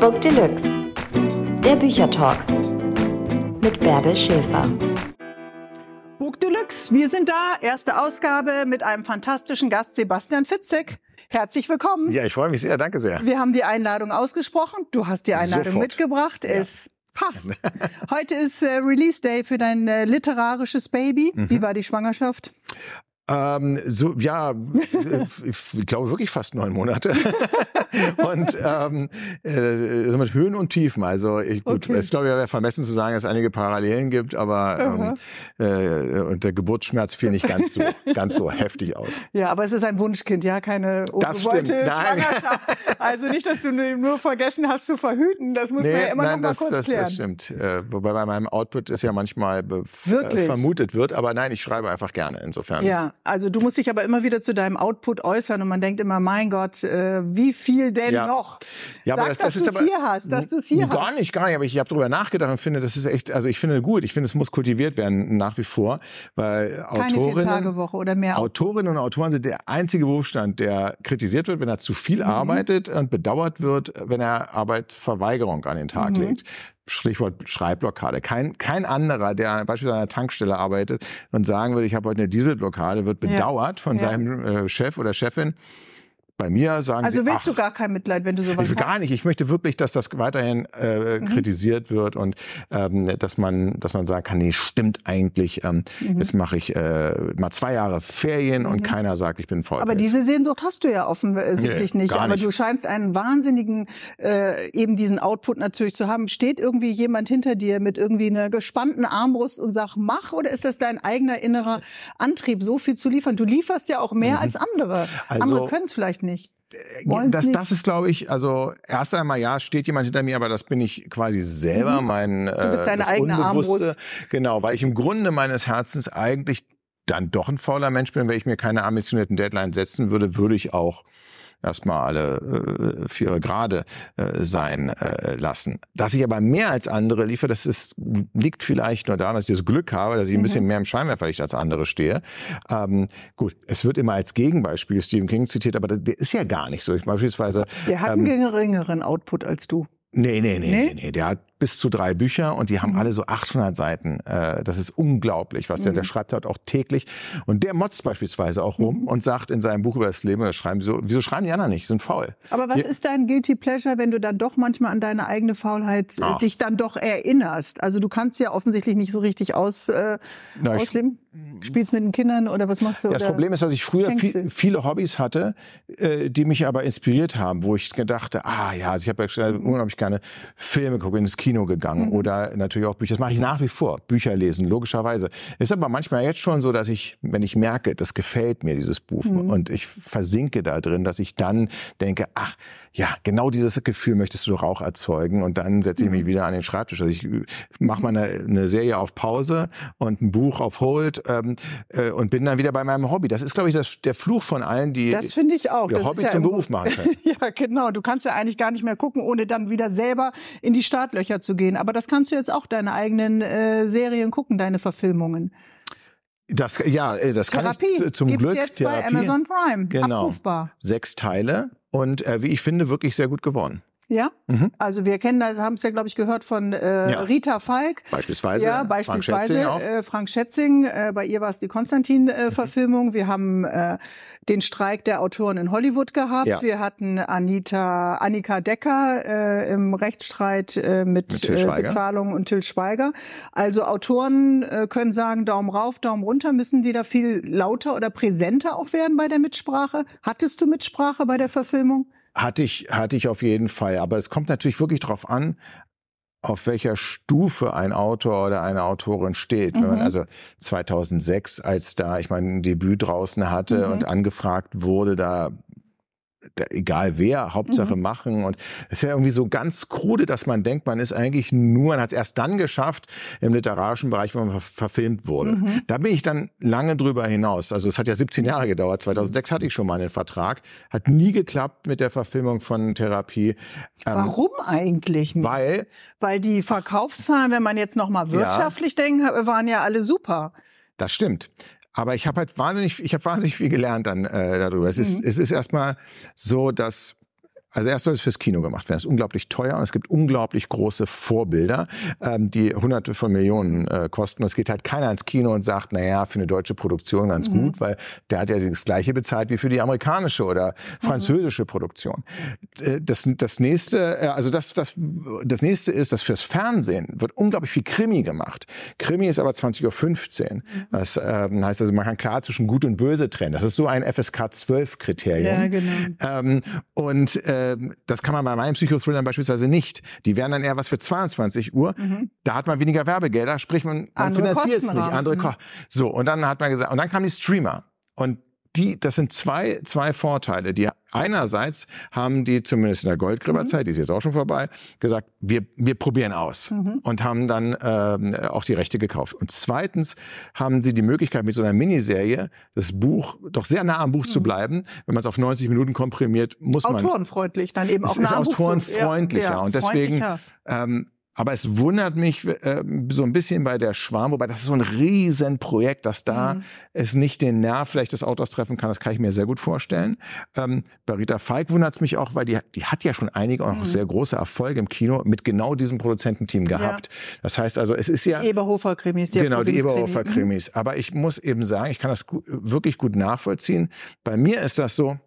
Book Deluxe. Der Büchertalk mit Bärbel Schäfer. Book Deluxe, wir sind da. Erste Ausgabe mit einem fantastischen Gast, Sebastian Fitzek. Herzlich willkommen. Ja, ich freue mich sehr. Danke sehr. Wir haben die Einladung ausgesprochen. Du hast die Einladung Sofort. mitgebracht. Ja. Es passt. Heute ist äh, Release Day für dein äh, literarisches Baby. Mhm. Wie war die Schwangerschaft? Ähm, so, ja, ich glaube wirklich fast neun Monate. und ähm, äh, mit Höhen und Tiefen. Also ich, gut, Okay. es glaube ich wäre vermessen zu sagen, dass es einige Parallelen gibt, aber ähm, äh, und der Geburtsschmerz fiel nicht ganz so, ganz so heftig aus. Ja, aber es ist ein Wunschkind, ja, keine ungewollte. Schwangerschaft. Also nicht, dass du nur vergessen hast zu verhüten. Das muss man ja immer nein, noch mal das, kurz das, klären. das stimmt. Äh, wobei bei meinem Output ist ja manchmal Wirklich? äh, vermutet wird, aber nein, ich schreibe einfach gerne insofern. Ja, also du musst dich aber immer wieder zu deinem Output äußern und man denkt immer, mein Gott, äh, wie viel denn Ja. noch? Ja, Sag, aber das, dass das du's aber hier hast, dass du's hier gar hast. nicht, gar nicht. Aber ich habe darüber nachgedacht und finde, das ist echt, also ich finde gut. Ich finde, es muss kultiviert werden nach wie vor, weil Keine vier Autorinnen, Tage Woche oder mehr. Autorinnen und Autoren sind der einzige Berufsstand, der kritisiert wird, wenn er zu viel Mhm. arbeitet und bedauert wird, wenn er Arbeitverweigerung an den Tag Mhm. legt. Stichwort Schreibblockade. Kein, kein anderer, der beispielsweise an einer Tankstelle arbeitet und sagen würde, ich habe heute eine Dieselblockade, wird Ja. bedauert von Ja. seinem äh, Chef oder Chefin. Bei mir sagen Also sie, willst ach, du gar kein Mitleid, wenn du sowas ich will hast? gar nicht. Ich möchte wirklich, dass das weiterhin äh, Mhm. kritisiert wird und ähm, dass man, dass man sagen kann, nee, stimmt eigentlich. Ähm, Mhm. Jetzt mache ich äh, mal zwei Jahre Ferien und keiner sagt, ich bin voll. Aber diese Sehnsucht hast du ja offensichtlich Nee, nicht. gar Aber nicht. du scheinst einen wahnsinnigen, äh, eben diesen Output natürlich zu haben. Steht irgendwie jemand hinter dir mit irgendwie einer gespannten Armbrust und sagt, mach? Oder ist das dein eigener innerer Antrieb, so viel zu liefern? Du lieferst ja auch mehr als andere. Mhm. Also- andere können es vielleicht nicht. Wollen's das, nicht. das ist, glaube ich, also erst einmal ja, steht jemand hinter mir, aber das bin ich quasi selber, mein äh, bist deine eigene Unbewusste. Armbrust. Genau, weil ich im Grunde meines Herzens eigentlich dann doch ein fauler Mensch bin. Wenn ich mir keine ambitionierten Deadline setzen würde, würde ich auch erstmal alle äh, vier Grade äh, sein äh, lassen. Dass ich aber mehr als andere liefere, das ist, liegt vielleicht nur daran, dass ich das Glück habe, dass ich ein bisschen mehr im Scheinwerferlicht als andere stehe. Ähm, gut, es wird immer als Gegenbeispiel Stephen King zitiert, aber der, der ist ja gar nicht so. Ich beispielsweise Der hat ähm, einen geringeren Output als du. Nee, nee, Nee? nee, nee, nee. Der hat bis zu drei Bücher und die haben alle so 800 Seiten. Äh, das ist unglaublich, was der, der schreibt halt auch täglich. Und der motzt beispielsweise auch rum und sagt in seinem Buch über das Leben, das schreiben so, wieso schreiben die anderen nicht? Sind faul. Aber was Ja. ist dein Guilty Pleasure, wenn du dann doch manchmal an deine eigene Faulheit äh, Ach. dich dann doch erinnerst? Also du kannst ja offensichtlich nicht so richtig aus, äh, Na, ausleben. Spielst mit den Kindern oder was machst du? Ja, das? Problem ist, dass ich früher viel, viele Hobbys hatte, äh, die mich aber inspiriert haben, wo ich gedachte, ah ja, also ich habe ja Mhm. unglaublich gerne Filme gucken, ins Kino gegangen oder natürlich auch Bücher. Das mache ich nach wie vor, Bücher lesen, logischerweise. Ist aber manchmal jetzt schon so, dass ich, wenn ich merke, das gefällt mir, dieses Buch, Mhm. und ich versinke da drin, dass ich dann denke, ach, ja, genau dieses Gefühl möchtest du doch auch erzeugen und dann setze ich mich Mhm. wieder an den Schreibtisch. Also ich mache mal eine, eine Serie auf Pause und ein Buch auf Hold ähm, äh, und bin dann wieder bei meinem Hobby. Das ist, glaube ich, das, der Fluch von allen, die Das finde ich auch. ihr Das Hobby ja zum Beruf machen können. Ja, genau. Du kannst ja eigentlich gar nicht mehr gucken, ohne dann wieder selber in die Startlöcher zu gehen. Aber das kannst du jetzt auch deine eigenen äh, Serien gucken, deine Verfilmungen. Das, ja, äh, das kann Therapie ich zu- zum gibt's Glück. jetzt bei Therapie. Amazon Prime. Genau. Abrufbar. Sechs Teile und äh, wie ich finde, wirklich sehr gut geworden. Ja? Mhm. Also wir kennen das, haben es ja, glaube ich, gehört von äh, Ja. Rita Falk. Beispielsweise. Ja, Frank beispielsweise Schätzing auch. äh, Frank Schätzing. Äh, bei ihr war es die Konstantin-Verfilmung. Wir haben äh, den Streik der Autoren in Hollywood gehabt. Ja. Wir hatten Anita, Annika Decker äh, im Rechtsstreit äh, mit, Mit äh. Bezahlung und Till Schweiger. Also Autoren äh, können sagen Daumen rauf, Daumen runter. Müssen die da viel lauter oder präsenter auch werden bei der Mitsprache? Hattest du Mitsprache bei der Verfilmung? Hatte ich, hatte ich auf jeden Fall. Aber es kommt natürlich wirklich darauf an, auf welcher Stufe ein Autor oder eine Autorin steht. Wenn man Mhm. also 2006, als da ich mein Debüt draußen hatte Mhm. und angefragt wurde, da egal wer, Hauptsache Mhm. machen. Und es ist ja irgendwie so ganz krude, dass man denkt, man ist eigentlich nur, man hat es erst dann geschafft im literarischen Bereich, wenn man ver verfilmt wurde. Mhm. Da bin ich dann lange drüber hinaus. Also es hat ja 17 Jahre gedauert. 2006 hatte ich schon mal einen Vertrag. Hat nie geklappt mit der Verfilmung von Therapie. Ähm, Warum eigentlich nicht? Weil Weil die Verkaufszahlen, wenn man jetzt noch mal wirtschaftlich denkt, waren ja alle super. Das stimmt. Aber ich habe halt wahnsinnig, ich habe wahnsinnig viel gelernt dann äh, darüber. Es ist, Mhm. es ist erstmal so, dass Also erst soll es fürs Kino gemacht werden. Das ist unglaublich teuer und es gibt unglaublich große Vorbilder, ähm, die hunderte von Millionen äh, kosten. Es geht halt keiner ins Kino und sagt, na ja, für eine deutsche Produktion ganz mhm. gut, weil der hat ja das gleiche bezahlt wie für die amerikanische oder französische mhm. Produktion. Äh, das, das nächste, äh, also das, das, das nächste ist, dass fürs Fernsehen wird unglaublich viel Krimi gemacht. Krimi ist aber 20.15 Uhr. Mhm. Das ähm, heißt also, man kann klar zwischen gut und böse trennen. Das ist so ein FSK 12 Kriterium. Ja, genau. Ähm, und äh, ähm, das kann man bei meinen Psychothrillern beispielsweise nicht. Die wären dann eher was für 22 Uhr. Mhm. Da hat man weniger Werbegelder, sprich man, man finanziert es nicht. Andere mhm. So, und dann hat man gesagt, und dann kamen die Streamer. Und die, das sind zwei, zwei Vorteile. Die einerseits haben die zumindest in der Goldgräberzeit, mhm. die ist jetzt auch schon vorbei, gesagt, wir, wir probieren aus mhm. und haben dann ähm, auch die Rechte gekauft. Und zweitens haben sie die Möglichkeit, mit so einer Miniserie das Buch doch sehr nah am Buch mhm. zu bleiben. Wenn man es auf 90 Minuten komprimiert, muss man. Autorenfreundlich dann eben auch es nah ist autorenfreundlicher. Ja, ja, und deswegen ähm, aber es wundert mich äh, so ein bisschen bei der Schwarm, wobei das ist so ein Riesenprojekt, dass da mhm. es nicht den Nerv vielleicht des Autors treffen kann. Das kann ich mir sehr gut vorstellen. Ähm, bei Rita Falk wundert es mich auch, weil die, die hat ja schon einige auch mhm. sehr große Erfolge im Kino mit genau diesem Produzententeam gehabt. Ja. Das heißt also, es ist ja... Eberhofer-Krimis. Die genau, die Eberhofer-Krimis. Mhm. Aber ich muss eben sagen, ich kann das wirklich gut nachvollziehen. Bei mir ist das so,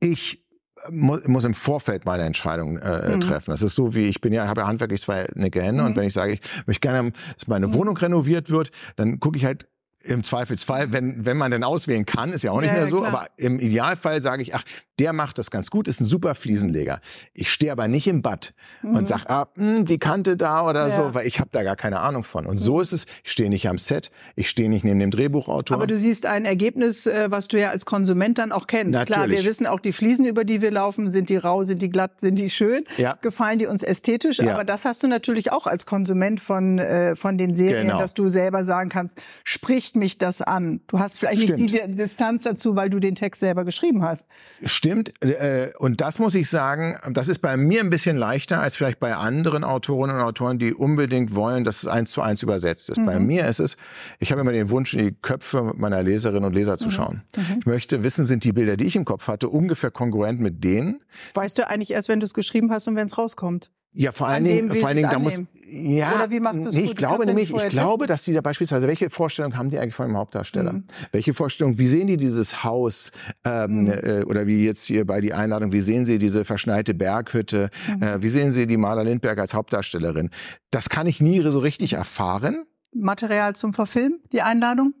ich muss, muss im Vorfeld meine Entscheidung äh, mhm. treffen. Das ist so wie ich bin ja habe ja handwerklich zwei linke Hände mhm. und wenn ich sage, ich möchte gerne, dass meine mhm. Wohnung renoviert wird, dann gucke ich halt im Zweifelsfall, wenn, wenn man denn auswählen kann, ist ja auch nicht ja, mehr so, klar. aber im Idealfall sage ich, ach, der macht das ganz gut, ist ein super Fliesenleger. Ich stehe aber nicht im Bad mhm. und sag, ah, mh, hm, die Kante da oder ja. so, weil ich habe da gar keine Ahnung von. Und mhm. so ist es, ich stehe nicht am Set, ich stehe nicht neben dem Drehbuchautor. Aber du siehst ein Ergebnis, äh, was du ja als Konsument dann auch kennst. Natürlich. Klar, wir wissen auch die Fliesen, über die wir laufen, sind die rau, sind die glatt, sind die schön, ja. gefallen die uns ästhetisch, ja. aber das hast du natürlich auch als Konsument von, äh, von den Serien, genau. dass du selber sagen kannst, spricht mich das an? Du hast vielleicht Stimmt. nicht die Distanz dazu, weil du den Text selber geschrieben hast. Stimmt. Äh, und das muss ich sagen, das ist bei mir ein bisschen leichter als vielleicht bei anderen Autorinnen und Autoren, die unbedingt wollen, dass es eins zu eins übersetzt ist. Mhm. Bei mir ist es, ich habe immer den Wunsch, in die Köpfe meiner Leserinnen und Leser zu mhm. schauen. Mhm. Ich möchte wissen, sind die Bilder, die ich im Kopf hatte, ungefähr kongruent mit denen? Weißt du eigentlich erst, wenn du es geschrieben hast und wenn es rauskommt? Ja, vor allen Dingen, vor allen Dingen, da muss, ja, Oder wie macht nee, ich glaube nämlich, ich glaube, dass die da beispielsweise, welche Vorstellung haben die eigentlich von dem Hauptdarsteller? Mhm. Welche Vorstellung, wie sehen die dieses Haus, ähm, mhm. äh, oder wie jetzt hier bei die Einladung, wie sehen sie diese verschneite Berghütte, mhm. äh, wie sehen sie die Maler Lindberg als Hauptdarstellerin? Das kann ich nie so richtig erfahren. Material zum Verfilmen, die Einladung?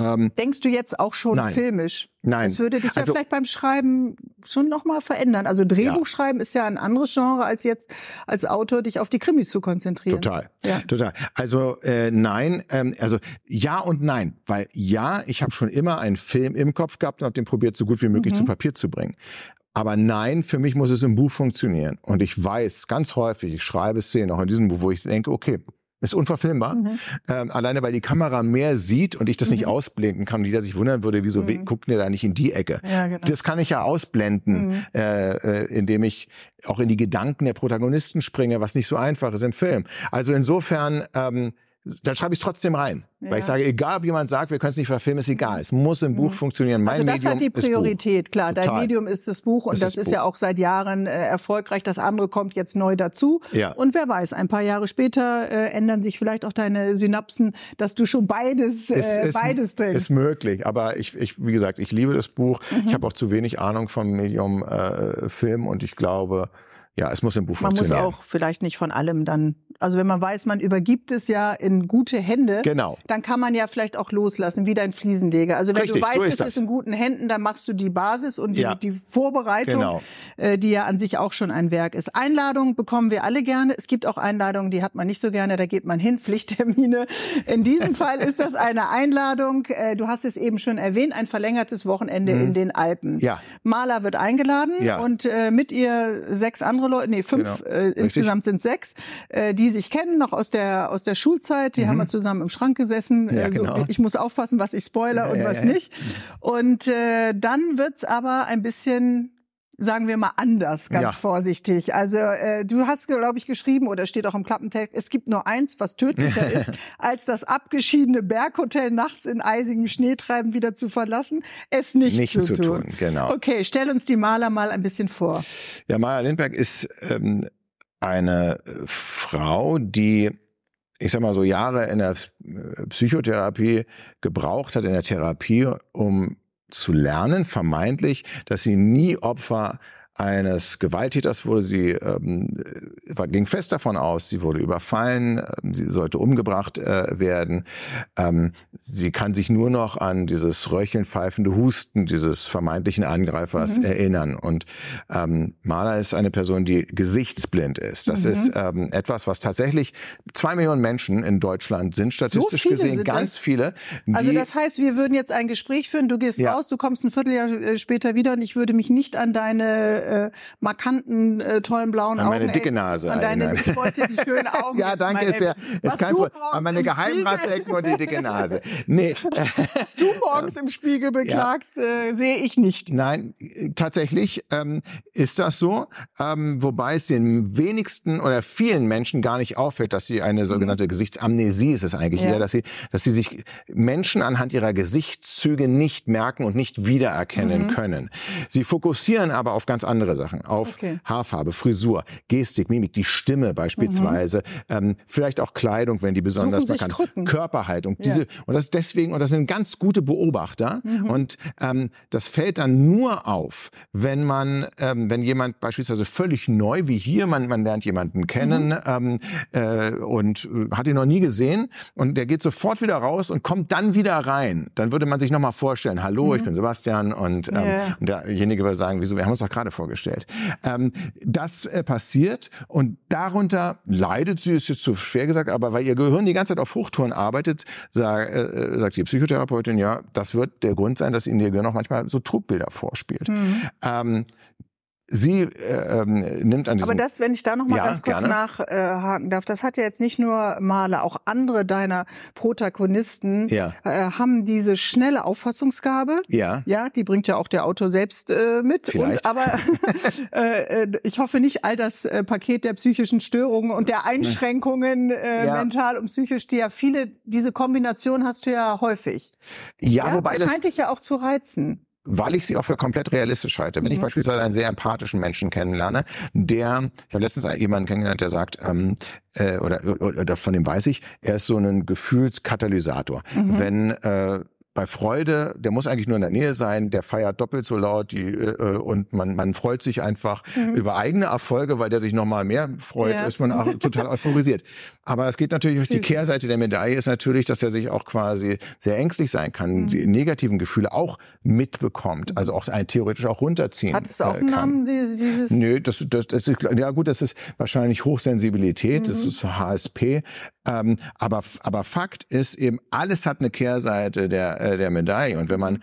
Ähm, Denkst du jetzt auch schon nein. filmisch? Nein. Das würde dich also, ja vielleicht beim Schreiben schon nochmal verändern. Also Drehbuchschreiben ja. ist ja ein anderes Genre, als jetzt als Autor dich auf die Krimis zu konzentrieren. Total, ja. total. Also äh, nein, ähm, also ja und nein. Weil ja, ich habe schon immer einen Film im Kopf gehabt und habe den probiert, so gut wie möglich mhm. zu Papier zu bringen. Aber nein, für mich muss es im Buch funktionieren. Und ich weiß ganz häufig, ich schreibe Szenen, auch in diesem Buch, wo ich denke, okay, ist unverfilmbar. Mhm. Ähm, alleine weil die Kamera mehr sieht und ich das mhm. nicht ausblenden kann und jeder sich wundern würde, wieso mhm. guckt ihr da nicht in die Ecke? Ja, genau. Das kann ich ja ausblenden, mhm. äh, äh, indem ich auch in die Gedanken der Protagonisten springe, was nicht so einfach ist im Film. Also insofern ähm, dann schreibe ich es trotzdem rein. Ja. Weil ich sage, egal ob jemand sagt, wir können es nicht verfilmen, ist egal. Es muss im Buch mhm. funktionieren. Mein also das Medium hat die Priorität, klar. Dein Total. Medium ist das Buch und ist das, ist Buch. ja auch seit Jahren äh, erfolgreich. Das andere kommt jetzt neu dazu. Ja. Und wer weiß, ein paar Jahre später äh, ändern sich vielleicht auch deine Synapsen, dass du schon beides, äh, ist, ist, beides denkst. Ist möglich. Aber ich, ich, wie gesagt, ich liebe das Buch. Mhm. Ich habe auch zu wenig Ahnung vom Medium äh, Film und ich glaube, ja, es muss im Buch man funktionieren. Man muss auch vielleicht nicht von allem dann, also wenn man weiß, man übergibt es ja in gute Hände, genau. dann kann man ja vielleicht auch loslassen, wie dein Fliesenleger. Also wenn Richtig, du weißt, so ist es das. ist in guten Händen, dann machst du die Basis und die, ja. die Vorbereitung, genau. äh, die ja an sich auch schon ein Werk ist. Einladungen bekommen wir alle gerne. Es gibt auch Einladungen, die hat man nicht so gerne, da geht man hin, Pflichttermine. In diesem Fall ist das eine Einladung, äh, du hast es eben schon erwähnt, ein verlängertes Wochenende mhm. in den Alpen. Ja. Maler wird eingeladen ja. und äh, mit ihr sechs andere Leute, nee, fünf, genau. äh, insgesamt sind sechs, äh, die sich kennen, noch aus der, aus der Schulzeit. Die mhm. haben wir zusammen im Schrank gesessen. Ja, äh, so, genau. Ich muss aufpassen, was ich spoiler ja, und ja, was nicht. Und äh, dann wird's aber ein bisschen sagen wir mal anders, ganz Ja. vorsichtig. Also äh, du hast, glaube ich, geschrieben oder steht auch im Klappentext, es gibt nur eins, was tödlicher ist, als das abgeschiedene Berghotel nachts in eisigen Schneetreiben wieder zu verlassen, es nicht, Nicht zu tun, genau. Okay, stell uns die Maler mal ein bisschen vor. Ja, Maya Lindberg ist ähm, eine äh, Frau, die ich sag mal so Jahre in der äh, Psychotherapie gebraucht hat, in der Therapie, um zu lernen, vermeintlich, dass sie nie Opfer eines Gewalttäters wurde. Sie ähm, war, ging fest davon aus, sie wurde überfallen, ähm, sie sollte umgebracht äh, werden. Ähm, sie kann sich nur noch an dieses röcheln, pfeifende Husten dieses vermeintlichen Angreifers Mhm. erinnern. Und ähm, Mahler ist eine Person, die gesichtsblind ist. Das Mhm. ist ähm, etwas, was tatsächlich zwei Millionen Menschen in Deutschland sind, statistisch viele gesehen ganz das? viele. Also das heißt, wir würden jetzt ein Gespräch führen, du gehst Ja. raus, du kommst ein Vierteljahr äh, später wieder und ich würde mich nicht an deine äh, markanten, äh, tollen blauen An Augen meine dicke. Nase An deine, ich wollte die schönen Augen. Ja, danke, Meine- ist ja ist kein Problem. An meine im Geheimratsecken und die dicke Nase. Nee, Was du morgens im Spiegel beklagst, äh, sehe ich nicht. Nein, tatsächlich ähm, ist das so, ähm, wobei es den wenigsten oder vielen Menschen gar nicht auffällt, dass sie eine sogenannte Gesichtsamnesie ist es eigentlich Mhm. Ja. eher, dass sie, dass sie sich Menschen anhand ihrer Gesichtszüge nicht merken und nicht wiedererkennen Mhm. können. Sie fokussieren aber auf ganz andere Sachen, auf Okay. Haarfarbe, Frisur, Gestik, Mimik, die Stimme beispielsweise, ähm, vielleicht auch Kleidung, wenn die besonders Mhm. Suchen bekannt. Körperhaltung, Ja. diese und das ist deswegen und das sind ganz gute Beobachter Mhm. und ähm, das fällt dann nur auf, wenn man, ähm, wenn jemand beispielsweise völlig neu wie hier, man man lernt jemanden kennen Mhm. äh, und äh, hat ihn noch nie gesehen und der geht sofort wieder raus und kommt dann wieder rein, dann würde man sich noch mal vorstellen, hallo, ich bin Sebastian und, ähm, Mhm. Ja. und derjenige würde sagen, wieso, wir haben uns doch gerade vorgestellt. Ähm, das äh, passiert und darunter leidet sie, ist jetzt zu schwer gesagt, aber weil ihr Gehirn die ganze Zeit auf Hochtouren arbeitet, sag, äh, sagt die Psychotherapeutin, ja, das wird der Grund sein, dass ihnen ihr Gehirn auch manchmal so Trugbilder vorspielt. Mhm. Ähm, sie äh, ähm, nimmt an diesem... Aber das, wenn ich da noch mal Ja, ganz kurz gerne. nachhaken darf, das hat ja jetzt nicht nur Maler, auch andere deiner Protagonisten Ja. äh, haben diese schnelle Auffassungsgabe. ja, Ja, die bringt ja auch der Autor selbst äh, mit. Vielleicht. Und, aber äh, äh, ich hoffe nicht all das äh, Paket der psychischen Störungen und der Einschränkungen äh, Ja. mental und psychisch, die ja viele, diese Kombination hast du ja häufig. ja, wobei das... scheint dich ja auch zu reizen. Weil ich sie auch für komplett realistisch halte. Wenn ich Mhm. beispielsweise einen sehr empathischen Menschen kennenlerne, der, ich habe letztens jemanden kennengelernt, der sagt, ähm, äh, oder, oder, oder von dem weiß ich, er ist so ein Gefühlskatalysator. Mhm. Wenn äh, bei Freude, der muss eigentlich nur in der Nähe sein, der feiert doppelt so laut die, äh, und man, man freut sich einfach über eigene Erfolge, weil der sich noch mal mehr freut, Mhm. Ja. ist man auch total euphorisiert. Aber es geht natürlich, durch die Süß. Kehrseite der Medaille ist natürlich, dass er sich auch quasi sehr ängstlich sein kann, Mhm. die negativen Gefühle auch mitbekommt, also auch ein theoretisch auch runterziehen Hattest du auch äh, einen. Namen, dieses, Nö, das, das, das ist, ja gut, das ist wahrscheinlich Hochsensibilität, das Mhm. ist HSP. Ähm, aber, aber Fakt ist eben, alles hat eine Kehrseite der, äh, der Medaille. Und wenn man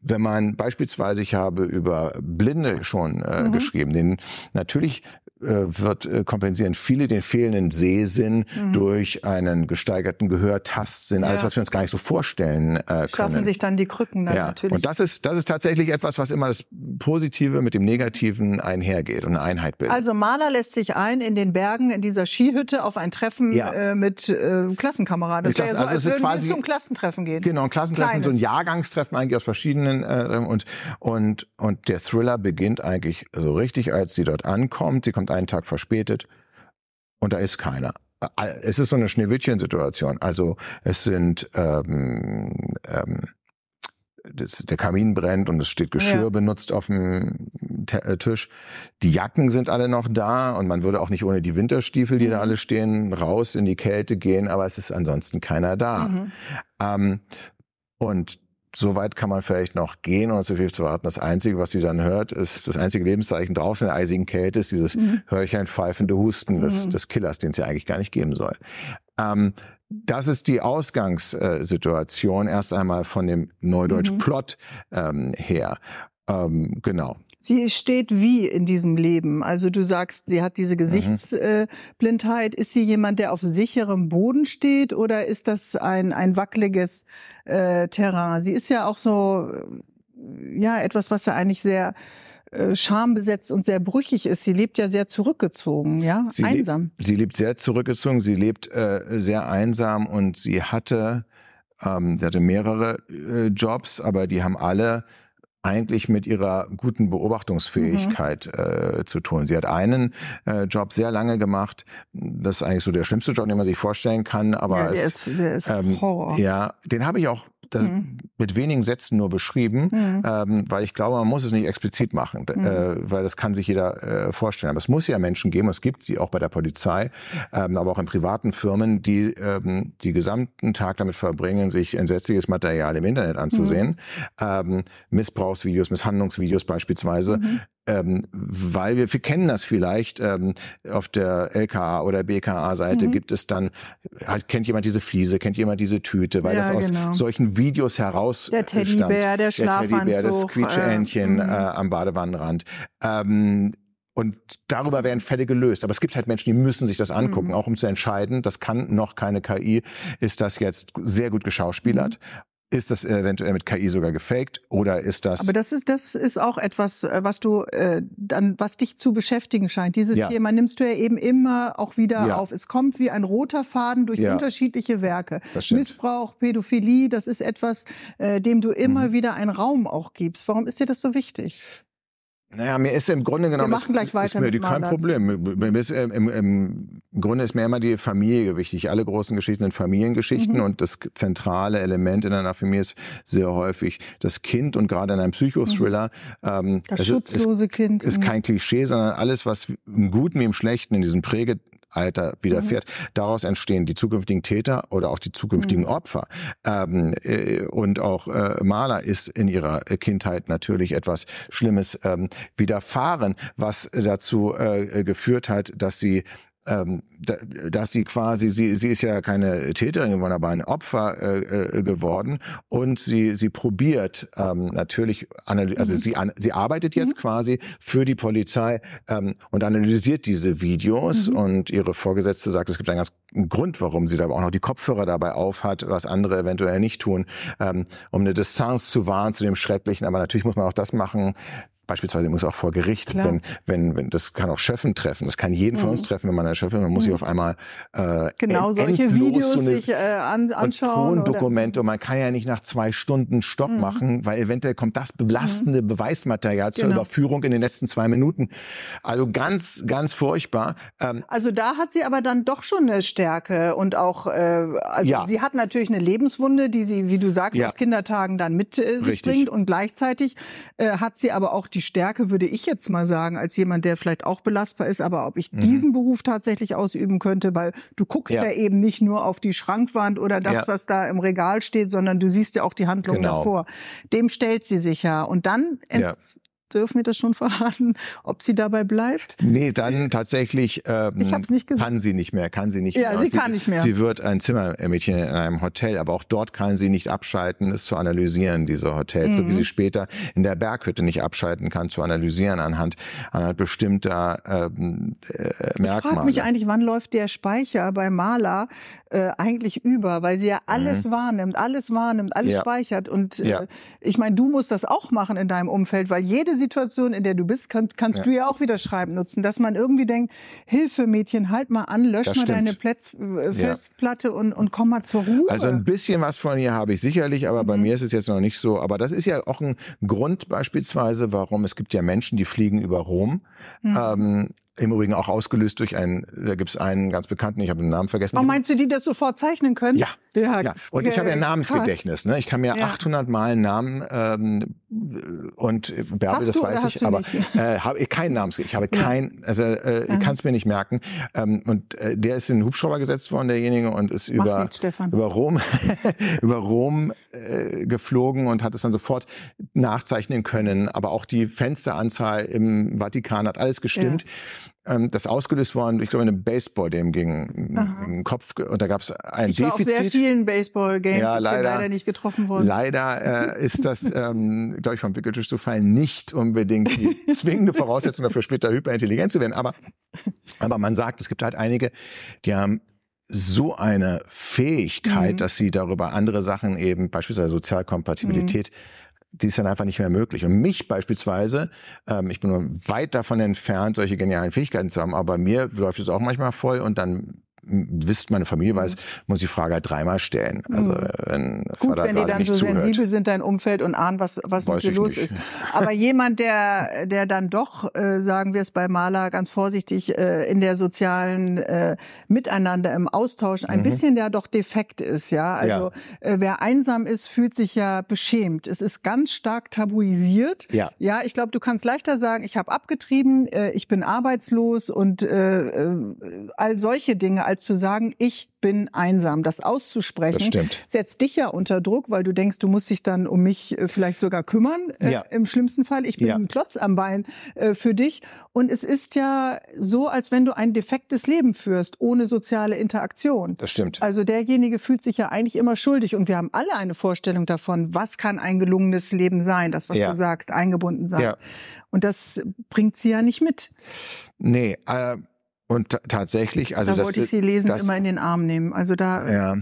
wenn man beispielsweise, ich habe über Blinde schon äh, Mhm. geschrieben, den natürlich wird äh, kompensieren viele den fehlenden Sehsinn Mhm. durch einen gesteigerten Gehörtastsinn, alles, Ja. was wir uns gar nicht so vorstellen äh, schaffen können. sich dann die Krücken dann Ja, natürlich. und das ist, das ist tatsächlich etwas, was immer das Positive mit dem Negativen einhergeht und eine Einheit bildet. Also Maler lässt sich ein in den Bergen in dieser Skihütte auf ein Treffen Ja. äh, mit äh, Klassenkameraden. Das Mit wäre ja so, Klassen- also als würden quasi- wir zum Klassentreffen gehen. Genau, ein Klassentreffen, so ein Kleines. Jahrgangstreffen eigentlich aus verschiedenen äh, und und und der Thriller beginnt eigentlich so richtig, als sie dort ankommt. Sie kommt einen Tag verspätet und da ist keiner. Äh, Es ist so eine Schneewittchen-Situation. Also es sind ähm, ähm, das, der Kamin brennt und es steht Geschirr Ja. benutzt auf dem Te- äh, Tisch. Die Jacken sind alle noch da und man würde auch nicht ohne die Winterstiefel, die da Mhm. alle stehen, raus in die Kälte gehen, aber es ist ansonsten keiner da. Mhm. Ähm, und so weit kann man vielleicht noch gehen, ohne zu viel zu warten. Das Einzige, was sie dann hört, ist das einzige Lebenszeichen draußen in der eisigen Kälte, ist dieses Mhm. Pfeifende Husten des, Mhm. des Killers, den es ja eigentlich gar nicht geben soll. Ähm, das ist die Ausgangssituation erst einmal von dem Neudeutsch-Plot ähm, her. Ähm, genau. Sie steht wie in diesem Leben? Also du sagst, sie hat diese Mhm. Gesichtsblindheit. Ist sie jemand, der auf sicherem Boden steht oder ist das ein, ein wackeliges äh, Terrain? Sie ist ja auch so, äh, ja, etwas, was ja eigentlich sehr äh, schambesetzt und sehr brüchig ist. Sie lebt ja sehr zurückgezogen, ja, sie einsam. Lebt, sie lebt sehr zurückgezogen, sie lebt äh, sehr einsam und sie hatte, ähm, sie hatte mehrere äh, Jobs, aber die haben alle eigentlich mit ihrer guten Beobachtungsfähigkeit mhm. äh, zu tun. Sie hat einen äh, Job sehr lange gemacht. Das ist eigentlich so der schlimmste Job, den man sich vorstellen kann. Aber ja, der es, ist, der ist ähm, Horror. Ja, den habe ich auch mhm. mit wenigen Sätzen nur beschrieben, mhm. ähm, weil ich glaube, man muss es nicht explizit machen, mhm. äh, weil das kann sich jeder äh, vorstellen. Aber es muss ja Menschen geben, es gibt sie auch bei der Polizei, ähm, aber auch in privaten Firmen, die ähm, die gesamten Tag damit verbringen, sich entsetzliches Material im Internet anzusehen, mhm. ähm, Missbrauchsvideos, Misshandlungsvideos beispielsweise, mhm ähm, weil wir, wir kennen das vielleicht, ähm, auf der LKA oder BKA-Seite mhm. gibt es dann, halt, kennt jemand diese Fliese, kennt jemand diese Tüte, weil ja, das aus genau. solchen Videos heraus Der Teddybär, der Schlafanzug. Der Teddybär, das Quietscheentchen äh, äh, am Badewannenrand. Ähm, und darüber werden Fälle gelöst. Aber es gibt halt Menschen, die müssen sich das angucken, mhm. auch um zu entscheiden, das kann noch keine KI, ist das jetzt sehr gut geschauspielert mhm. Ist das eventuell mit KI sogar gefaked oder ist das? Aber das ist das ist auch etwas, äh, was du äh, dann was dich zu beschäftigen scheint. Dieses ja. Thema nimmst du ja eben immer auch wieder ja. auf. Es kommt wie ein roter Faden durch ja. unterschiedliche Werke. Missbrauch, Pädophilie, das ist etwas, äh, dem du immer mhm. wieder einen Raum auch gibst. Warum ist dir das so wichtig? Naja, mir ist im Grunde genommen Wir machen gleich weiter ist mir die, kein Problem. Ist, im, im, Im Grunde ist mir immer die Familie wichtig. Alle großen Geschichten sind Familiengeschichten mhm. und das zentrale Element in einer Familie ist sehr häufig das Kind und gerade in einem Psychothriller. Mhm. Ähm, das schutzlose ist, Kind. Ist kein Klischee, sondern alles, was im Guten wie im Schlechten in diesen Präge Alter widerfährt. Mhm. Daraus entstehen die zukünftigen Täter oder auch die zukünftigen mhm. Opfer. Ähm, äh, und auch äh, Maler ist in ihrer Kindheit natürlich etwas Schlimmes ähm, widerfahren, was dazu äh, geführt hat, dass sie ähm, dass sie quasi, sie, sie ist ja keine Täterin geworden, aber ein Opfer äh, äh, geworden und sie, sie probiert ähm, natürlich, also mhm. sie, an, sie arbeitet jetzt mhm. quasi für die Polizei ähm, und analysiert diese Videos mhm. und ihre Vorgesetzte sagt, es gibt einen ganz Grund, warum sie da auch noch die Kopfhörer dabei aufhat, was andere eventuell nicht tun, ähm, um eine Distanz zu wahren zu dem Schrecklichen. Aber natürlich muss man auch das machen, Beispielsweise muss auch vor Gericht, wenn, wenn, wenn, das kann auch Schöffen treffen, das kann jeden mhm. von uns mhm. treffen, wenn man eine Schöffin, man muss mhm. sich auf einmal äh, genau solche Videos so sich äh, an, anschauen. Und Tondokumente und man kann ja nicht nach zwei Stunden Stopp mhm. machen, weil eventuell kommt das belastende mhm. Beweismaterial zur genau. Überführung in den letzten zwei Minuten. Also ganz, ganz furchtbar. Ähm, also da hat sie aber dann doch schon eine Stärke und auch, äh, also ja. sie hat natürlich eine Lebenswunde, die sie, wie du sagst, ja. aus Kindertagen dann mit äh, sich Richtig. bringt und gleichzeitig äh, hat sie aber auch die die Stärke, würde ich jetzt mal sagen, als jemand, der vielleicht auch belastbar ist, aber ob ich mhm. diesen Beruf tatsächlich ausüben könnte, weil du guckst ja, ja eben nicht nur auf die Schrankwand oder das, ja. was da im Regal steht, sondern du siehst ja auch die Handlung genau. davor. Dem stellt sie sich ja. Und dann ja dürfen wir das schon verraten, ob sie dabei bleibt? Nee, dann tatsächlich ähm, ich hab's nicht kann sie nicht mehr, kann sie nicht ja, mehr. sie, sie kann nicht mehr. Sie wird ein Zimmermädchen in einem Hotel, aber auch dort kann sie nicht abschalten, es zu analysieren, diese Hotels, mhm. so wie mhm. sie später in der Berghütte nicht abschalten kann, zu analysieren anhand, anhand bestimmter ähm, äh, Merkmale. Ich frage mich eigentlich, wann läuft der Speicher bei Maler äh, eigentlich über, weil sie ja alles mhm. wahrnimmt, alles wahrnimmt, alles ja. speichert. Und äh, ja. ich meine, du musst das auch machen in deinem Umfeld, weil jede Situation, in der du bist, kann, kannst ja. du ja auch wieder Schreiben nutzen, dass man irgendwie denkt, Hilfe Mädchen, halt mal an, lösch das mal stimmt. deine Plätz, äh, Festplatte und, und komm mal zur Ruhe. Also ein bisschen was von ihr habe ich sicherlich, aber mhm. bei mir ist es jetzt noch nicht so. Aber das ist ja auch ein Grund beispielsweise, warum es gibt ja Menschen, die fliegen über Rom. Mhm. Ähm, im Übrigen auch ausgelöst durch einen, da gibt es einen ganz bekannten, ich habe den Namen vergessen. Oh, meinst du, die das sofort zeichnen können? Ja. ja. ja. Und ich habe ja ein Namensgedächtnis. Ne? Ich kann mir ja. 800 Mal einen Namen ähm, und Bärbel, das weiß ich, aber äh, habe ich keinen Namensgedächtnis. Ich habe ja. kein, also äh, ich kann es mir nicht merken. Ähm, und äh, der ist in den Hubschrauber gesetzt worden, derjenige, und ist über nichts, über Rom über Rom äh, geflogen und hat es dann sofort nachzeichnen können. Aber auch die Fensteranzahl im Vatikan hat alles gestimmt. Ja ähm, das ausgelöst worden, ich glaube, in einem Baseball-Game gegen, den Kopf. Und da gab es ein ich Defizit. War auf sehr vielen Baseball-Games. Ja, leider, leider nicht getroffen worden. Leider äh, ist das, ähm, glaube ich, vom Wickeltisch zu fallen nicht unbedingt die zwingende Voraussetzung dafür, später hyperintelligent zu werden. Aber, aber man sagt, es gibt halt einige, die haben so eine Fähigkeit, mhm. dass sie darüber andere Sachen eben, beispielsweise Sozialkompatibilität, mhm die ist dann einfach nicht mehr möglich. Und mich beispielsweise, ähm, ich bin nur weit davon entfernt, solche genialen Fähigkeiten zu haben, aber mir läuft es auch manchmal voll und dann wisst, meine Familie weiß, mhm. muss die Frage halt dreimal stellen. Also mhm. wenn Gut, wenn die dann so zuhört. sensibel sind, dein Umfeld und ahnen, was, was mit dir los nicht. ist. Aber jemand, der, der dann doch, äh, sagen wir es bei Maler ganz vorsichtig, äh, in der sozialen äh, Miteinander, im Austausch ein mhm. bisschen der doch defekt ist, ja. Also ja. Äh, wer einsam ist, fühlt sich ja beschämt. Es ist ganz stark tabuisiert. Ja, ja ich glaube, du kannst leichter sagen, ich habe abgetrieben, äh, ich bin arbeitslos und äh, äh all solche Dinge als zu sagen, ich bin einsam. Das auszusprechen das setzt dich ja unter Druck, weil du denkst, du musst dich dann um mich äh, vielleicht sogar kümmern. Äh, ja. Im schlimmsten Fall, ich bin ja. ein Klotz am Bein äh, für dich. Und es ist ja so, als wenn du ein defektes Leben führst, ohne soziale Interaktion. Das stimmt. Also derjenige fühlt sich ja eigentlich immer schuldig. Und wir haben alle eine Vorstellung davon, was kann ein gelungenes Leben sein, das, was ja. du sagst, eingebunden sein. Ja. Und das bringt sie ja nicht mit. Nee, äh und tatsächlich, also da das, wollte ich Sie lesen das, immer in den Arm nehmen. Also da ja,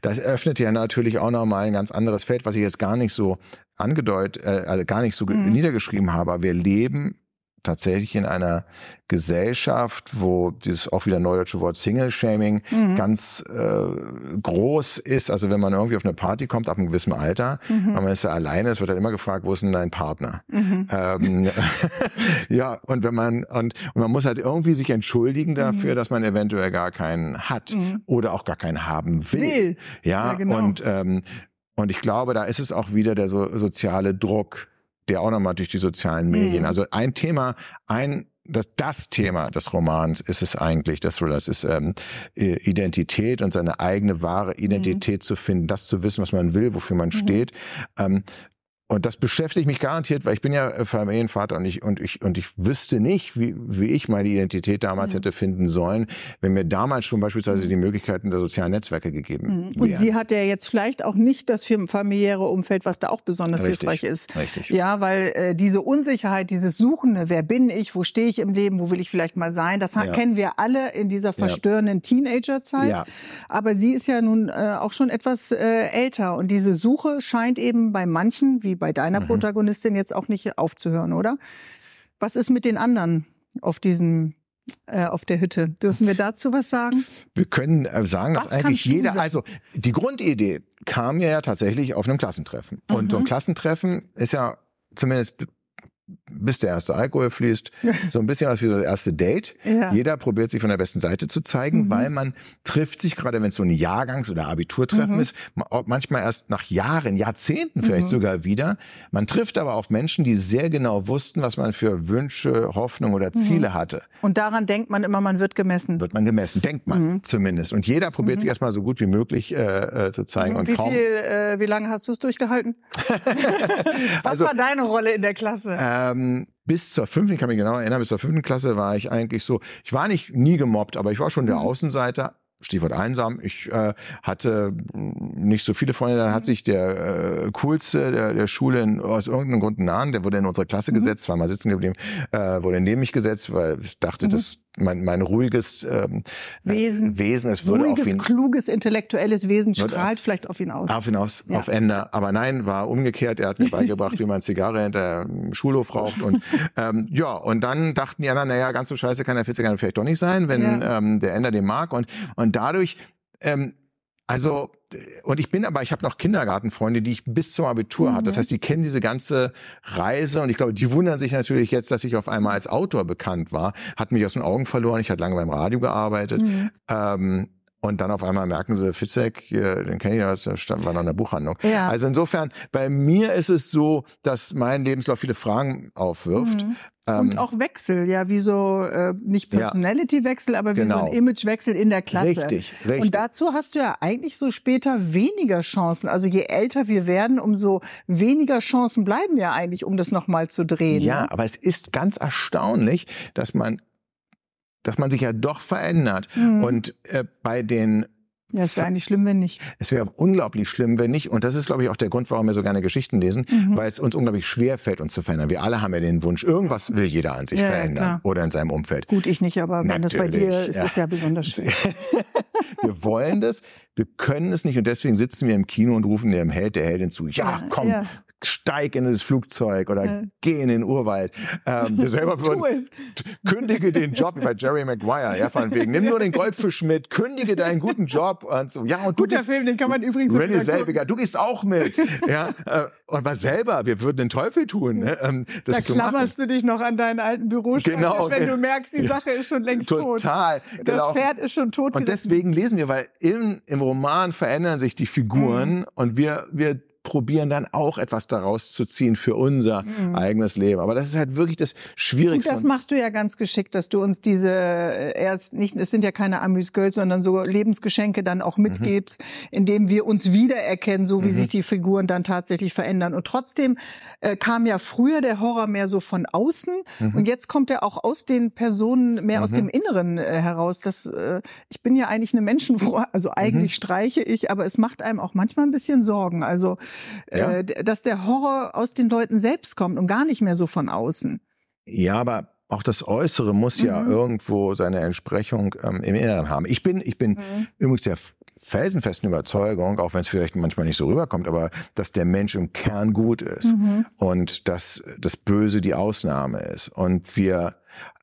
das öffnet ja natürlich auch nochmal ein ganz anderes Feld, was ich jetzt gar nicht so angedeutet, äh, also gar nicht so mhm. niedergeschrieben habe. Aber wir leben tatsächlich in einer Gesellschaft, wo dieses auch wieder neudeutsche Wort Single-Shaming mhm. ganz äh, groß ist. Also wenn man irgendwie auf eine Party kommt, ab einem gewissen Alter, mhm. man ist ja alleine, es wird dann immer gefragt, wo ist denn dein Partner? Mhm. Ähm, ja, und wenn man und, und man muss halt irgendwie sich entschuldigen dafür, mhm. dass man eventuell gar keinen hat mhm. oder auch gar keinen haben will. will. Ja, ja genau. und ähm, und ich glaube, da ist es auch wieder der so, soziale Druck, der auch nochmal durch die sozialen Medien. Mhm. Also ein Thema, ein das, das Thema des Romans ist es eigentlich, des Thrillers, ist ähm, Identität und seine eigene wahre Identität mhm. zu finden, das zu wissen, was man will, wofür man mhm. steht. Ähm, und das beschäftigt mich garantiert, weil ich bin ja äh, Familienvater und ich und ich und ich wüsste nicht, wie, wie ich meine Identität damals mhm. hätte finden sollen, wenn mir damals schon beispielsweise die Möglichkeiten der sozialen Netzwerke gegeben mhm. Und sie hat ja jetzt vielleicht auch nicht das familiäre Umfeld, was da auch besonders richtig, hilfreich ist. Richtig. Ja, weil äh, diese Unsicherheit, dieses Suchende, wer bin ich, wo stehe ich im Leben, wo will ich vielleicht mal sein, das ja. kennen wir alle in dieser verstörenden ja. Teenagerzeit. Ja. Aber sie ist ja nun äh, auch schon etwas äh, älter und diese Suche scheint eben bei manchen wie bei deiner mhm. Protagonistin jetzt auch nicht aufzuhören, oder? Was ist mit den anderen auf diesem äh, auf der Hütte. Dürfen wir dazu was sagen? Wir können äh, sagen, was dass eigentlich jeder, also die Grundidee kam ja tatsächlich auf einem Klassentreffen. Mhm. Und so ein mhm. Klassentreffen ist ja zumindest bis der erste Alkohol fließt. So ein bisschen was wie das erste Date. Ja. Jeder probiert sich von der besten Seite zu zeigen, mhm. weil man trifft sich, gerade wenn es so ein Jahrgangs- oder Abiturtreffen mhm. ist, manchmal erst nach Jahren, Jahrzehnten vielleicht mhm. sogar wieder. Man trifft aber auf Menschen, die sehr genau wussten, was man für Wünsche, Hoffnung oder Ziele mhm. hatte. Und daran denkt man immer, man wird gemessen. Wird man gemessen, denkt man mhm. zumindest. Und jeder probiert sich mhm. erstmal so gut wie möglich äh, äh, zu zeigen. Und wie kaum viel, äh, wie lange hast du es durchgehalten? was also, war deine Rolle in der Klasse? Ähm, bis zur fünften, ich kann mich genau erinnern, bis zur fünften Klasse war ich eigentlich so, ich war nicht nie gemobbt, aber ich war schon der mhm. Außenseiter, Stichwort einsam. Ich äh, hatte nicht so viele Freunde. Dann hat sich der äh, coolste der, der Schule in, aus irgendeinem Grund nahen. Der wurde in unsere Klasse mhm. gesetzt, zweimal sitzen geblieben, äh, wurde neben mich gesetzt, weil ich dachte, mhm. das mein, mein ruhiges ähm, Wesen, Wesen es würde ruhiges, auf ihn, kluges, intellektuelles Wesen strahlt vielleicht auf ihn aus. Auf ihn aus, ja. auf Ende. Aber nein, war umgekehrt. Er hat mir beigebracht, wie man Zigarre hinter dem Schulhof raucht. Und ähm, ja, und dann dachten die anderen, naja, ganz so scheiße kann der 40er vielleicht doch nicht sein, wenn ja. ähm, der Ender den mag. Und, und dadurch ähm, also und ich bin aber, ich habe noch Kindergartenfreunde, die ich bis zum Abitur mhm. hatte. Das heißt, die kennen diese ganze Reise und ich glaube, die wundern sich natürlich jetzt, dass ich auf einmal als Autor bekannt war. Hat mich aus den Augen verloren. Ich hatte lange beim Radio gearbeitet. Mhm. Ähm, und dann auf einmal merken sie, Fitzek, den kenne ich ja, das stand war noch in der Buchhandlung. Ja. Also insofern, bei mir ist es so, dass mein Lebenslauf viele Fragen aufwirft. Mhm. Und ähm, auch Wechsel, ja, wie so, äh, nicht Personality-Wechsel, aber wie genau. so ein Image-Wechsel in der Klasse. Richtig, richtig. Und dazu hast du ja eigentlich so später weniger Chancen. Also je älter wir werden, umso weniger Chancen bleiben ja eigentlich, um das nochmal zu drehen. Ja, ne? aber es ist ganz erstaunlich, dass man dass man sich ja doch verändert. Mhm. Und äh, bei den ja, es wäre eigentlich schlimm, wenn nicht. Es wäre unglaublich schlimm, wenn nicht. Und das ist, glaube ich, auch der Grund, warum wir so gerne Geschichten lesen, mhm. weil es uns unglaublich schwer fällt, uns zu verändern. Wir alle haben ja den Wunsch, irgendwas will jeder an sich ja, verändern klar. oder in seinem Umfeld. Gut, ich nicht, aber wenn das bei dir ist, ja. ist ja besonders schwer. wir wollen das, wir können es nicht und deswegen sitzen wir im Kino und rufen dem Held, der Heldin zu, ja, komm, ja steig in das Flugzeug oder Ja. geh in den Urwald. Ähm, wir selber würden, kündige den Job bei Jerry Maguire, ja, von wegen, nimm nur den Goldfisch mit, kündige deinen guten Job und so, ja, und du Guter gehst, Film, den kann man übrigens auch Renny. Selbiger, du gehst auch mit, ja, äh, und was selber, wir würden den Teufel tun, ne, ähm, das Da zu machen. klammerst du dich noch an deinen alten Büroschreibtisch, Genau, wenn du merkst, die Ja. Sache ist schon längst tot. Total, Das genau. Pferd ist schon tot. Und deswegen lesen wir, weil im, im Roman verändern sich die Figuren Mhm. und wir, wir probieren dann auch etwas daraus zu ziehen für unser Mhm. eigenes Leben. Aber das ist halt wirklich das Und Schwierigste. das machst du ja ganz geschickt, dass du uns diese äh, erst nicht, es sind ja keine Amüs-Girls, sondern so Lebensgeschenke dann auch mitgibst, indem wir uns wiedererkennen, so wie sich die Figuren dann tatsächlich verändern. Und trotzdem äh, kam ja früher der Horror mehr so von außen und jetzt kommt er auch aus den Personen mehr aus dem Inneren äh, heraus. Das, äh, ich bin ja eigentlich eine Menschenfrau, also eigentlich streiche ich, aber es macht einem auch manchmal ein bisschen Sorgen. Also, Ja. äh, dass der Horror aus den Leuten selbst kommt und gar nicht mehr so von außen. Ja, aber auch das Äußere muss ja Mhm. irgendwo seine Entsprechung ähm, im Inneren haben. Ich bin, ich bin Mhm. übrigens der felsenfesten Überzeugung, auch wenn es vielleicht manchmal nicht so rüberkommt, aber dass der Mensch im Kern gut ist Mhm. und dass das Böse die Ausnahme ist. Und wir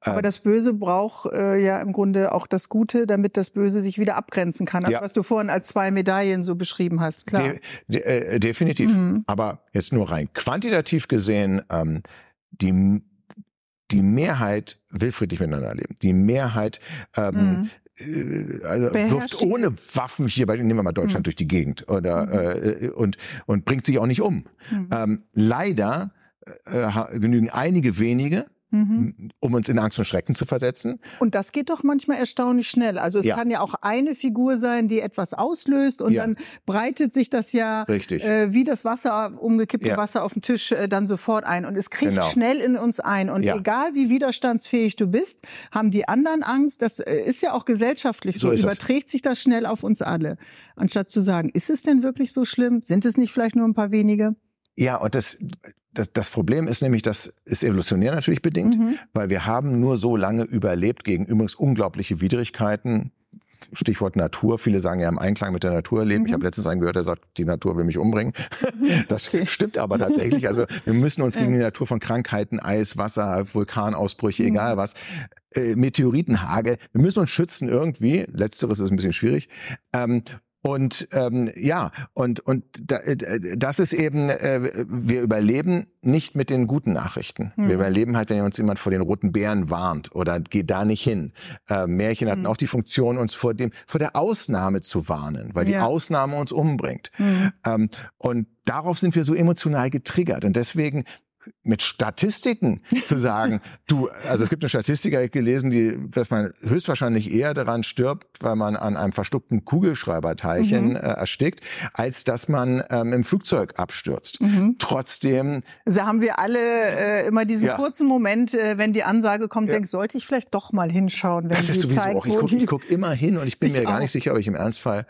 Aber das Böse braucht äh, ja im Grunde auch das Gute, damit das Böse sich wieder abgrenzen kann. Also Ja. was du vorhin als zwei Medaillen so beschrieben hast, klar. De, de, äh, definitiv. Mhm. Aber jetzt nur rein quantitativ gesehen, ähm, die, die Mehrheit will friedlich miteinander leben. Die Mehrheit ähm, äh, also Beherrscht wirft ohne Waffen hier, bei, nehmen wir mal Deutschland Mhm. durch die Gegend oder äh, und und bringt sich auch nicht um. Mhm. Ähm, leider äh, genügen einige wenige, Mhm. um uns in Angst und Schrecken zu versetzen. Und das geht doch manchmal erstaunlich schnell. Also es Ja. kann ja auch eine Figur sein, die etwas auslöst und Ja. dann breitet sich das ja äh, wie das Wasser, umgekippte Ja. Wasser auf dem Tisch äh, dann sofort ein. Und es kriegt Genau. schnell in uns ein. Und egal wie widerstandsfähig du bist, haben die anderen Angst. Das äh, ist ja auch gesellschaftlich so. So ist das. Überträgt sich das schnell auf uns alle. Anstatt zu sagen, ist es denn wirklich so schlimm? Sind es nicht vielleicht nur ein paar wenige? Ja, und das, das, das Problem ist nämlich, das ist evolutionär natürlich bedingt, Mhm. weil wir haben nur so lange überlebt gegen übrigens unglaubliche Widrigkeiten. Stichwort Natur. Viele sagen ja im Einklang mit der Natur leben. Ich Mhm. habe letztens einen gehört, der sagt, die Natur will mich umbringen. Das stimmt aber tatsächlich. Also wir müssen uns gegen die Natur von Krankheiten, Eis, Wasser, Vulkanausbrüche, Mhm. egal was, äh, Meteoritenhagel, wir müssen uns schützen irgendwie. Letzteres ist ein bisschen schwierig. Ähm, und ähm, ja, und und da, äh, das ist eben, äh, wir überleben nicht mit den guten Nachrichten. Mhm. Wir überleben halt, wenn uns jemand vor den roten Bären warnt oder geh da nicht hin. Äh, Märchen hatten Mhm. auch die Funktion, uns vor dem vor der Ausnahme zu warnen, weil die Ja. Ausnahme uns umbringt. Mhm. Ähm, und darauf sind wir so emotional getriggert. Und deswegen mit Statistiken zu sagen, du, also es gibt eine Statistik, habe ich gelesen, die, dass man höchstwahrscheinlich eher daran stirbt, weil man an einem verstuckten Kugelschreiberteilchen Mhm. äh, erstickt, als dass man ähm, im Flugzeug abstürzt. Mhm. Trotzdem, Also haben wir alle äh, immer diesen Ja. kurzen Moment, äh, wenn die Ansage kommt, Ja. denkst, sollte ich vielleicht doch mal hinschauen, wenn das ist sowieso zeigt, auch, ich gucke guck immer hin und ich bin Ich mir gar auch. nicht sicher, ob ich im Ernstfall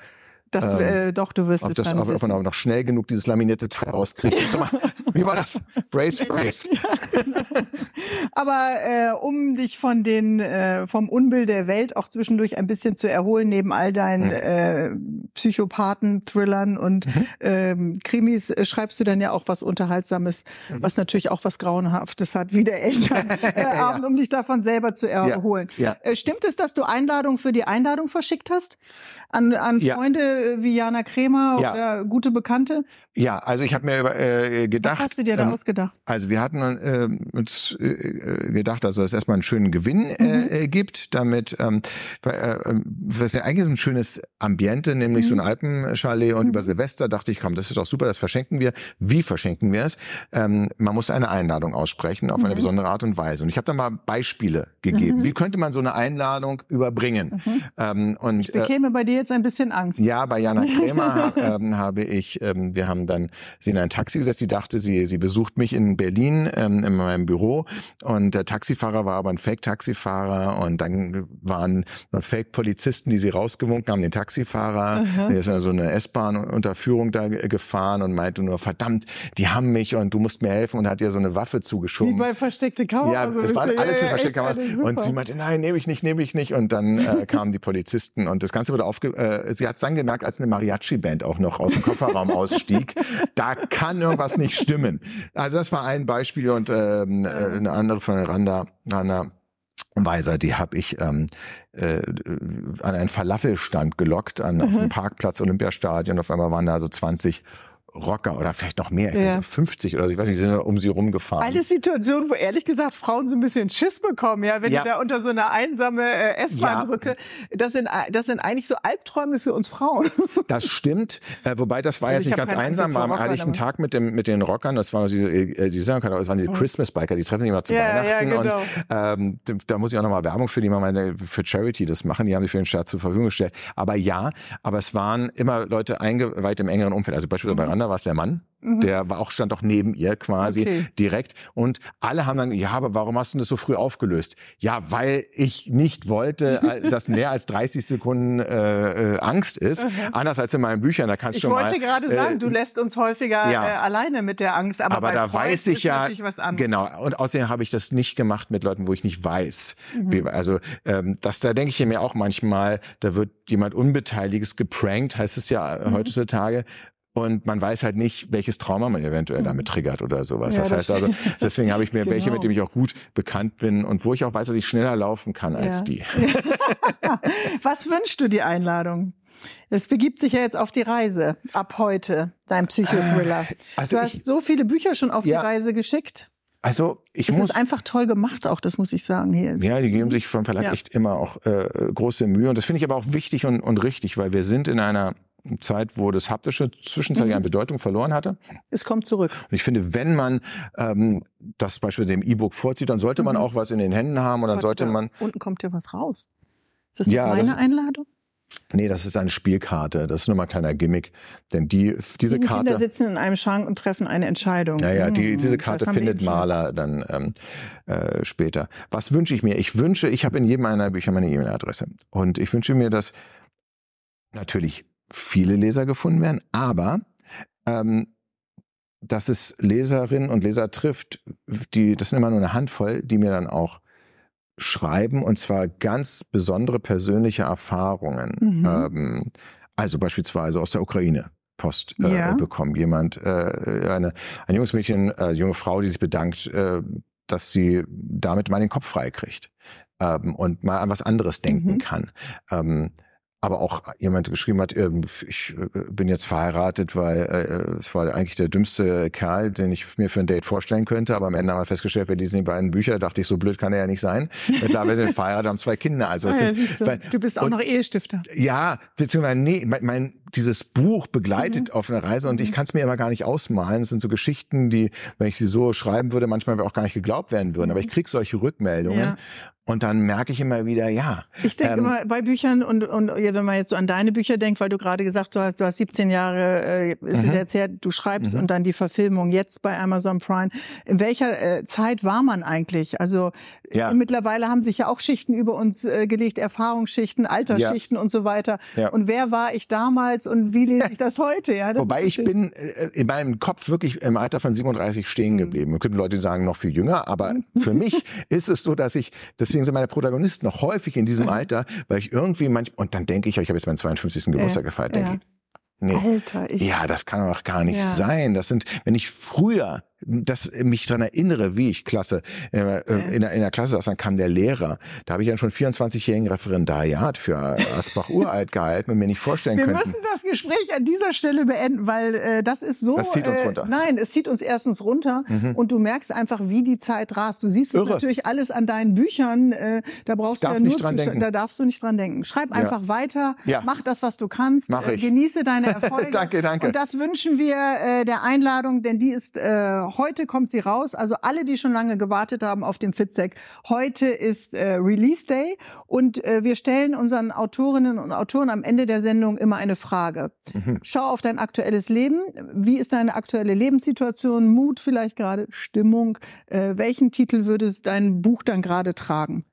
das, ähm, äh, doch, du wirst ob, es das, dann ob, ob man aber noch schnell genug dieses laminierte Teil rauskriegt. Wie war das? Brace, brace. Aber äh, um dich von den äh, vom Unbill der Welt auch zwischendurch ein bisschen zu erholen, neben all deinen Mhm. äh, Psychopathen, Thrillern und ähm, Krimis, äh, schreibst du dann ja auch was Unterhaltsames, Mhm. was natürlich auch was Grauenhaftes hat, wie der Elternabend, um dich davon selber zu erholen. Ja. Äh, stimmt es, dass du Einladung für die Einladung verschickt hast? An, an Ja. Freunde äh, wie Jana Kremer Ja. oder gute Bekannte? Ja, also ich habe mir über- äh, gedacht. Was hast du dir da ähm, ausgedacht? Also wir hatten äh, uns äh, äh, gedacht, dass es erstmal einen schönen Gewinn Mhm. äh, äh, gibt, damit ähm, äh, äh, das ist ja eigentlich so ein schönes Ambiente, nämlich so ein Mhm. Alpenchalet und Mhm. über Silvester dachte ich, komm, das ist doch super, das verschenken wir. Wie verschenken wir es? Ähm, man muss eine Einladung aussprechen auf eine Mhm. besondere Art und Weise. Und ich habe da mal Beispiele gegeben. Mhm. Wie könnte man so eine Einladung überbringen? Mhm. Ähm, und Ich bekäme bei dir jetzt ein bisschen Angst. ja, bei Jana Krämer ähm, habe ich, ähm, wir haben dann sie in ein Taxi gesetzt. Sie dachte, sie, sie besucht mich in Berlin ähm, in meinem Büro und der Taxifahrer war aber ein Fake-Taxifahrer und dann waren Fake-Polizisten, die sie rausgewunken haben, den Taxifahrer. Aha. Der ist in so eine S-Bahn-Unterführung da ge- gefahren und meinte nur, verdammt, die haben mich und du musst mir helfen und hat ihr so eine Waffe Wie zugeschoben. bei versteckte Kamera. Ja, also es war alles versteckter echt Kamera. Und sie meinte, nein, nehme ich nicht, nehme ich nicht. Und dann äh, kamen die Polizisten und das Ganze wurde aufge... Äh, sie hat dann gemerkt, als eine Mariachi-Band auch noch aus dem Kofferraum ausstieg, da kann irgendwas nicht stimmen. Stimmen. Also das war ein Beispiel und ähm, äh, eine andere von Randa, Randa Weiser, die habe ich ähm, äh, an einen Falafelstand gelockt an auf dem Mhm. Parkplatz Olympiastadion. Auf einmal waren da so 20 Rocker oder vielleicht noch mehr, Ja. ja. 50 oder so, ich weiß nicht, sind um sie rumgefahren. Eine Situation, wo ehrlich gesagt Frauen so ein bisschen Schiss bekommen, ja, wenn Ja. die da unter so einer einsame äh, S-Bahn-Brücke, das sind das sind eigentlich so Albträume für uns Frauen. Das stimmt, äh, wobei das war Also jetzt ich nicht ganz einsam, war am aber- Tag mit dem mit den Rockern, das waren diese, äh, die sagen kann, das waren diese Christmas Biker, die treffen sich immer zu Ja, ja, Weihnachten genau. und ähm, da muss ich auch nochmal Werbung für die machen, für Charity das machen, die haben sich für den Staat zur Verfügung gestellt. Aber ja, aber es waren immer Leute eingeweiht im engeren Umfeld. Also beispielsweise bei Randa war es der Mann, der war auch stand auch neben ihr quasi Mhm. Okay. direkt und alle haben dann ja, aber warum hast du das so früh aufgelöst? Ja, weil ich nicht wollte, äh, dass mehr als 30 Sekunden äh, äh, Angst ist. Anders als in meinen Büchern, da kannst Ich du wollte mal, gerade äh, sagen, du lässt uns häufiger ja. äh, alleine mit der Angst, aber, aber bei da Freud weiß ich ja genau und außerdem habe ich das nicht gemacht mit Leuten, wo ich nicht weiß. Mhm. Wie, also ähm, das da denke ich mir auch manchmal, da wird jemand unbeteiligtes geprankt, heißt es ja äh, Mhm. heutzutage. Und man weiß halt nicht, welches Trauma man eventuell damit triggert oder sowas. Mhm. Ja, das das heißt also, deswegen habe ich mir welche, Genau. mit denen ich auch gut bekannt bin und wo ich auch weiß, dass ich schneller laufen kann als Ja. die. Was wünschst du die Einladung? Es begibt sich ja jetzt auf die Reise ab heute, dein Psychothriller. Also du ich- hast so viele Bücher schon auf Ja. die Reise geschickt. Also ich Es muss ist einfach toll gemacht, auch das muss ich sagen. Hier ist Ja, die geben sich vom Verlag echt immer auch äh, große Mühe. Und das finde ich aber auch wichtig und, und richtig, weil wir sind in einer Zeit, wo das Haptische zwischenzeitlich Mhm. an Bedeutung verloren hatte. es kommt zurück. Und ich finde, wenn man ähm, das beispielsweise dem E-Book vorzieht, dann sollte man Mhm. auch was in den Händen haben und dann Warte, sollte da man, Unten kommt ja was raus. Ist das Ja, meine das- Einladung? nee, das ist eine Spielkarte, das ist nur mal ein kleiner Gimmick. Denn die, diese Sieben Kinder Karte, sitzen in einem Schrank und treffen eine Entscheidung. Ja, ja, die, Hm, diese Karte findet. Maler dann ähm, äh, später. Was wünsche ich mir? Ich wünsche, ich habe in jedem meiner Bücher meine E-Mail-Adresse. Und ich wünsche mir, dass natürlich viele Leser gefunden werden, aber ähm, dass es Leserinnen und Leser trifft, die, das sind immer nur eine Handvoll, die mir dann auch schreiben und zwar ganz besondere persönliche Erfahrungen. Mhm. Ähm, also beispielsweise aus der Ukraine. Post äh, Ja. bekommen. Jemand, äh, eine, ein junges Mädchen, äh, junge Frau, die sich bedankt, äh, dass sie damit mal den Kopf frei kriegt ähm, und mal an was anderes denken Mhm. kann. Ähm, aber auch jemand geschrieben hat, ähm, ich äh, bin jetzt verheiratet, weil äh, es war eigentlich der dümmste Kerl, den ich mir für ein Date vorstellen könnte. Aber am Ende haben wir festgestellt, wir lesen die beiden Bücher. Da dachte ich, so blöd kann er ja nicht sein. Mittlerweile sind wir verheiratet, haben zwei Kinder. Also Ah, ja, sind, du. weil- du bist auch und- noch Ehestifter. ja, beziehungsweise nee, mein, mein dieses Buch begleitet auf einer Reise und ich Mhm. kann es mir immer gar nicht ausmalen. Es sind so Geschichten, die, wenn ich sie so schreiben würde, manchmal auch gar nicht geglaubt werden würden. Aber ich krieg solche Rückmeldungen Mhm. Ja. Und dann merke ich immer wieder, ja. Ich denke ähm, immer bei Büchern und, und ja, wenn man jetzt so an deine Bücher denkt, weil du gerade gesagt hast, du hast, du hast 17 Jahre, äh, ist es Mhm. jetzt her, du schreibst Mhm. und dann die Verfilmung jetzt bei Amazon Prime. In welcher äh, Zeit war man eigentlich? Also Ja. äh, mittlerweile haben sich ja auch Schichten über uns äh, gelegt, Erfahrungsschichten, Altersschichten und so weiter. Ja. Und wer war ich damals und wie lese ich das heute? Ja, das Wobei ich bin äh, in meinem Kopf wirklich im Alter von 37 stehen Mhm. geblieben. Es gibt Leute, sagen noch viel jünger, aber für mich ist es so, dass ich, deswegen sind meine Protagonisten noch häufig in diesem Alter, weil ich irgendwie manch, und dann denke ich, ich habe jetzt meinen 52. Geburtstag gefeiert, denke ja. ich, nee, Alter, ich. Ja, das kann doch gar nicht Ja. sein. Das sind, wenn ich früher das mich daran erinnere, wie ich Klasse äh, äh, in, der, in der Klasse saß, dann kam der Lehrer. Da habe ich dann schon 24-jährigen Referendariat für Asbach uralt gehalten und mir nicht vorstellen Wir könnten. müssen das Gespräch an dieser Stelle beenden, weil äh, das ist so. Das zieht uns äh, runter. Nein, es zieht uns erstens runter Mhm. und du merkst einfach, wie die Zeit rast. Du siehst es Irre. natürlich alles an deinen Büchern. Äh, da brauchst Darf du ja nur dran zu, denken. da darfst du nicht dran denken. Schreib einfach weiter, Ja. mach das, was du kannst, Mach äh, ich. genieße deine Erfolge. Danke, danke. Und das wünschen wir äh, der Einladung, denn die ist äh, heute kommt sie raus. Also alle, die schon lange gewartet haben auf den Fitzek, heute ist äh, Release Day und äh, wir stellen unseren Autorinnen und Autoren am Ende der Sendung immer eine Frage. Mhm. Schau auf dein aktuelles Leben. Wie ist deine aktuelle Lebenssituation? Mut vielleicht gerade, Stimmung? Äh, welchen Titel würde dein Buch dann gerade tragen?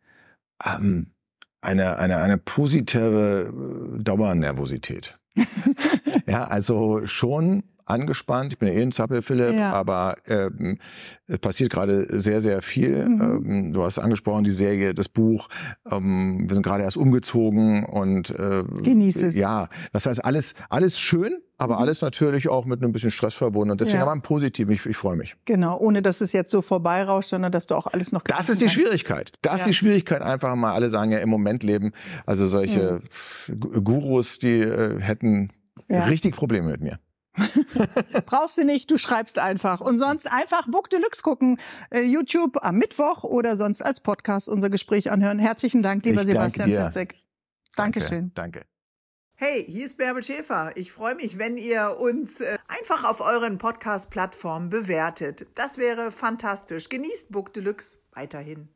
Ähm, eine, eine, eine positive äh, Dauernervosität. ja, also schon angespannt. Ich bin ja eh ein Zappel, Philipp, Ja. aber ähm, es passiert gerade sehr, sehr viel. Mhm. Ähm, du hast angesprochen, die Serie, das Buch. Ähm, wir sind gerade erst umgezogen und äh, Genieß es. Ja, das heißt alles, alles schön, aber Mhm. alles natürlich auch mit ein bisschen Stress verbunden. Und deswegen Ja. aber im Positiven. Ich, ich freue mich. Genau, ohne dass es jetzt so vorbeirauscht, sondern dass du auch alles noch Das ist die kannst. Schwierigkeit. Das ist Ja. die Schwierigkeit einfach mal. Alle sagen ja im Moment leben. Also solche Gu- Gurus, die äh, hätten Ja. richtig Probleme mit mir. Brauchst du nicht, du schreibst einfach. Und sonst einfach Book Deluxe gucken. Äh, YouTube am Mittwoch oder sonst als Podcast unser Gespräch anhören. Herzlichen Dank, lieber Ich danke Sebastian dir. Fitzek. Dankeschön. Danke. Hey, hier ist Bärbel Schäfer. Ich freue mich, wenn ihr uns äh, einfach auf euren Podcast-Plattformen bewertet. Das wäre fantastisch. Genießt Book Deluxe weiterhin.